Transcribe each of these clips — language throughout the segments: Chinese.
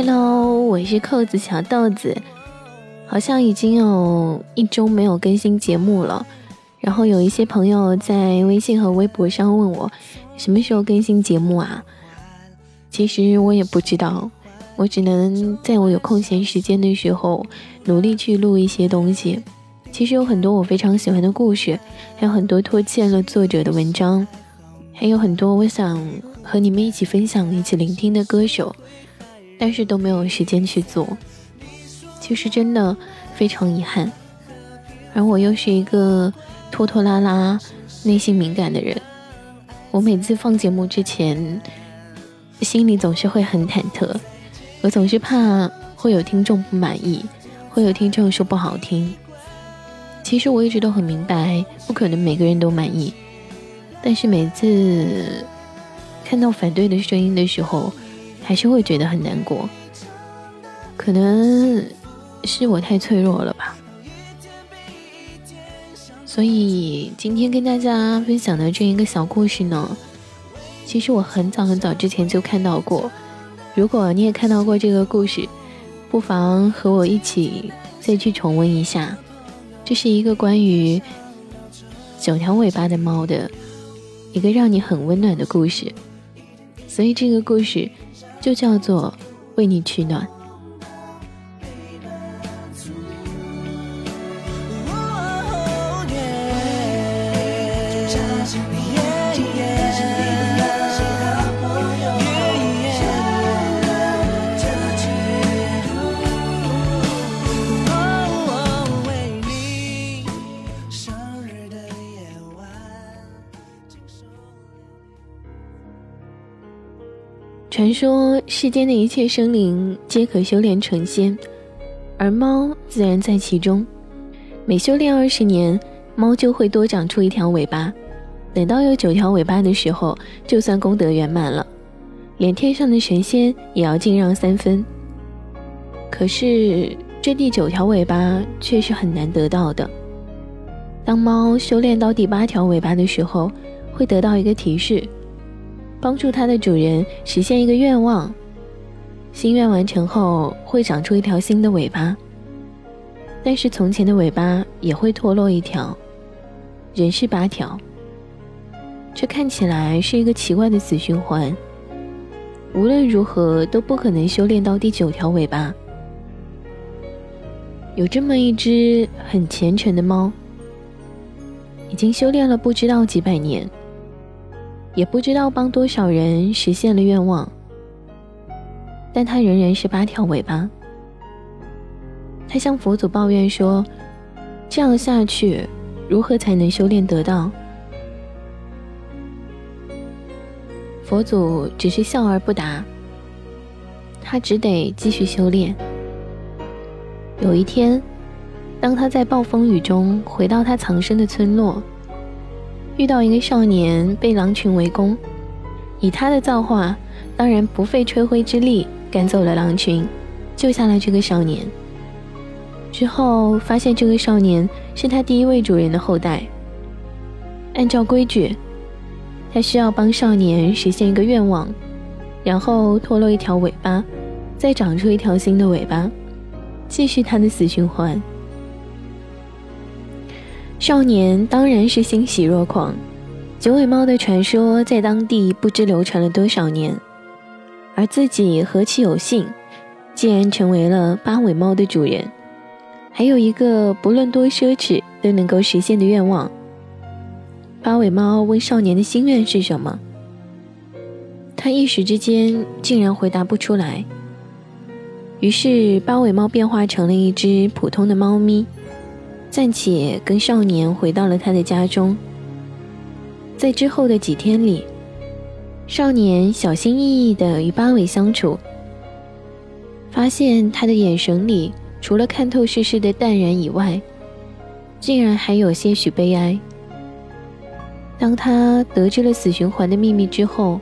Hello，我是扣子小豆子，好像已经有一周没有更新节目了。然后有一些朋友在微信和微博上问我，什么时候更新节目啊？其实我也不知道，我只能在我有空闲时间的时候，努力去录一些东西。其实有很多我非常喜欢的故事，还有很多拖欠了作者的文章，还有很多我想和你们一起分享、一起聆听的歌手。但是都没有时间去做，其实真的非常遗憾。而我又是一个拖拖拉拉、内心敏感的人，我每次放节目之前，心里总是会很忐忑，我总是怕会有听众不满意，会有听众说不好听。其实我一直都很明白，不可能每个人都满意，但是每次看到反对的声音的时候。还是会觉得很难过，可能是我太脆弱了吧。所以今天跟大家分享的这一个小故事呢，其实我很早很早之前就看到过。如果你也看到过这个故事，不妨和我一起再去重温一下。这是一个关于九条尾巴的猫的一个让你很温暖的故事。所以这个故事。就叫做为你取暖。传说世间的一切生灵皆可修炼成仙，而猫自然在其中。每修炼二十年，猫就会多长出一条尾巴。等到有九条尾巴的时候，就算功德圆满了，连天上的神仙也要敬让三分。可是这第九条尾巴却是很难得到的。当猫修炼到第八条尾巴的时候，会得到一个提示。帮助它的主人实现一个愿望，心愿完成后会长出一条新的尾巴，但是从前的尾巴也会脱落一条，人是八条。这看起来是一个奇怪的死循环，无论如何都不可能修炼到第九条尾巴。有这么一只很虔诚的猫，已经修炼了不知道几百年。也不知道帮多少人实现了愿望，但他仍然是八条尾巴。他向佛祖抱怨说：“这样下去，如何才能修炼得道？”佛祖只是笑而不答。他只得继续修炼。有一天，当他在暴风雨中回到他藏身的村落。遇到一个少年被狼群围攻，以他的造化，当然不费吹灰之力赶走了狼群，救下了这个少年。之后发现这个少年是他第一位主人的后代。按照规矩，他需要帮少年实现一个愿望，然后脱落一条尾巴，再长出一条新的尾巴，继续他的死循环。少年当然是欣喜若狂，九尾猫的传说在当地不知流传了多少年，而自己何其有幸，竟然成为了八尾猫的主人，还有一个不论多奢侈都能够实现的愿望。八尾猫问少年的心愿是什么，他一时之间竟然回答不出来，于是八尾猫变化成了一只普通的猫咪。暂且跟少年回到了他的家中。在之后的几天里，少年小心翼翼地与八尾相处，发现他的眼神里除了看透世事的淡然以外，竟然还有些许悲哀。当他得知了死循环的秘密之后，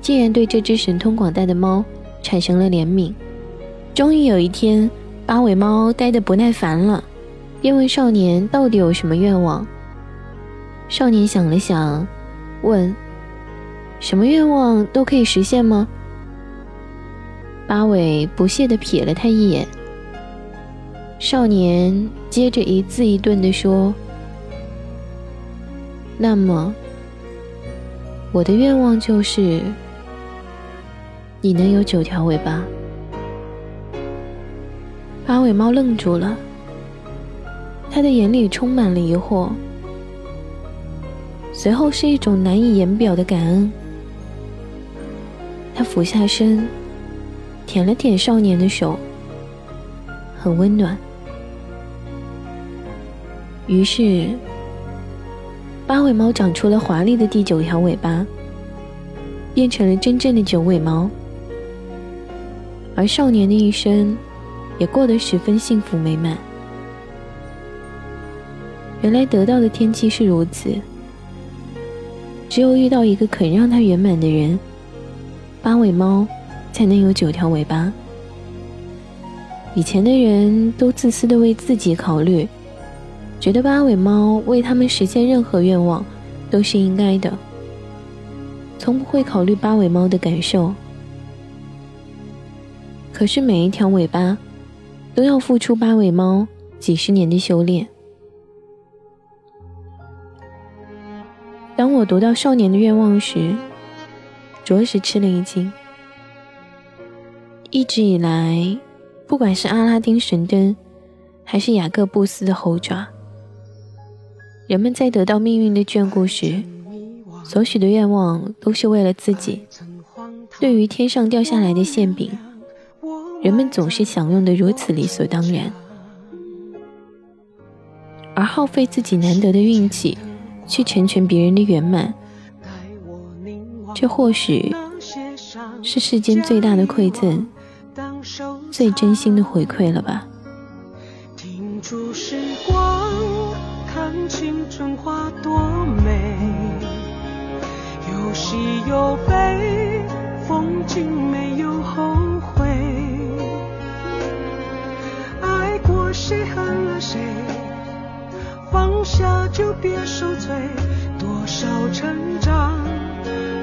竟然对这只神通广大的猫产生了怜悯。终于有一天，八尾猫待得不耐烦了，便问少年到底有什么愿望。少年想了想，问：“什么愿望都可以实现吗？”八尾不屑地瞥了他一眼。少年接着一字一顿地说：“那么，我的愿望就是你能有九条尾巴。”八尾猫愣住了，他的眼里充满了疑惑，随后是一种难以言表的感恩。他俯下身，舔了舔少年的手，很温暖。于是，八尾猫长出了华丽的第九条尾巴，变成了真正的九尾猫，而少年的一生。也过得十分幸福美满。原来得到的天气是如此，只有遇到一个肯让它圆满的人，八尾猫才能有九条尾巴。以前的人都自私的为自己考虑，觉得八尾猫为他们实现任何愿望都是应该的，从不会考虑八尾猫的感受。可是每一条尾巴。都要付出八尾猫几十年的修炼。我读到少年的愿望时，着实吃了一惊。一直以来，不管是阿拉丁神灯，还是雅各布斯的猴爪，人们在得到命运的眷顾时，所许的愿望都是为了自己。对于天上掉下来的馅饼。人们总是享用的如此理所当然，而耗费自己难得的运气去成全别人的圆满，这或许是世间最大的馈赠，最真心的回馈了吧。停住时光，看青春花多美，有喜有悲，风景没有后。谁恨了谁？放下就别受罪。多少成长，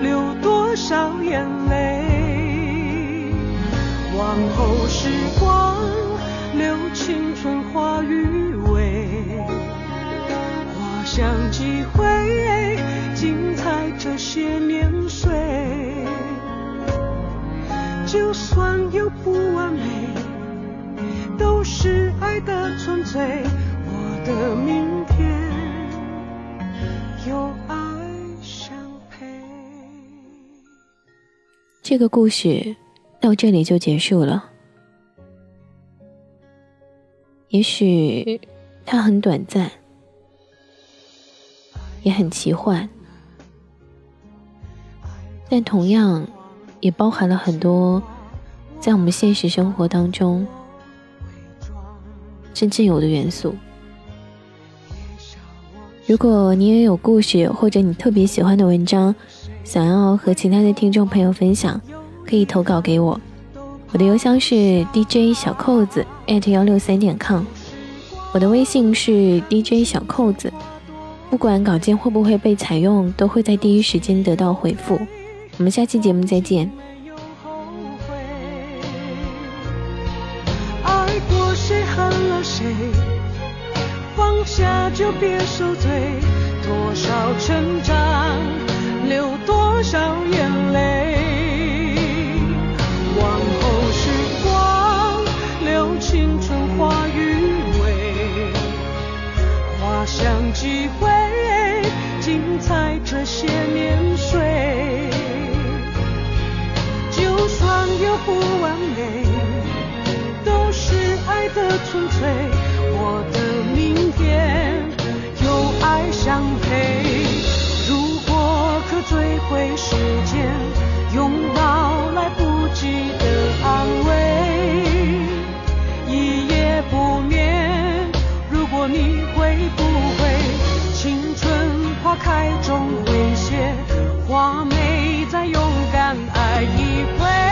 流多少眼泪。往后时光，留青春花余味。花香几回，精彩这些年岁。就算有不完美。都是爱的纯粹，的明天有爱相陪。这个故事到这里就结束了。也许它很短暂，也很奇幻，但同样也包含了很多在我们现实生活当中。真正有的元素。如果你也有故事，或者你特别喜欢的文章，想要和其他的听众朋友分享，可以投稿给我。我的邮箱是 dj 小扣子 at 幺六三点 com，我的微信是 dj 小扣子。不管稿件会不会被采用，都会在第一时间得到回复。我们下期节目再见。下就别受罪，多少成长，流多少眼泪。往后时光，留青春花余味，花香几回，精彩这些年岁。就算有不完美，都是爱的纯粹。我的。如果可追回时间，拥抱来不及的安慰，一夜不眠。如果你会不会，青春花开终会谢，花没再勇敢爱一回。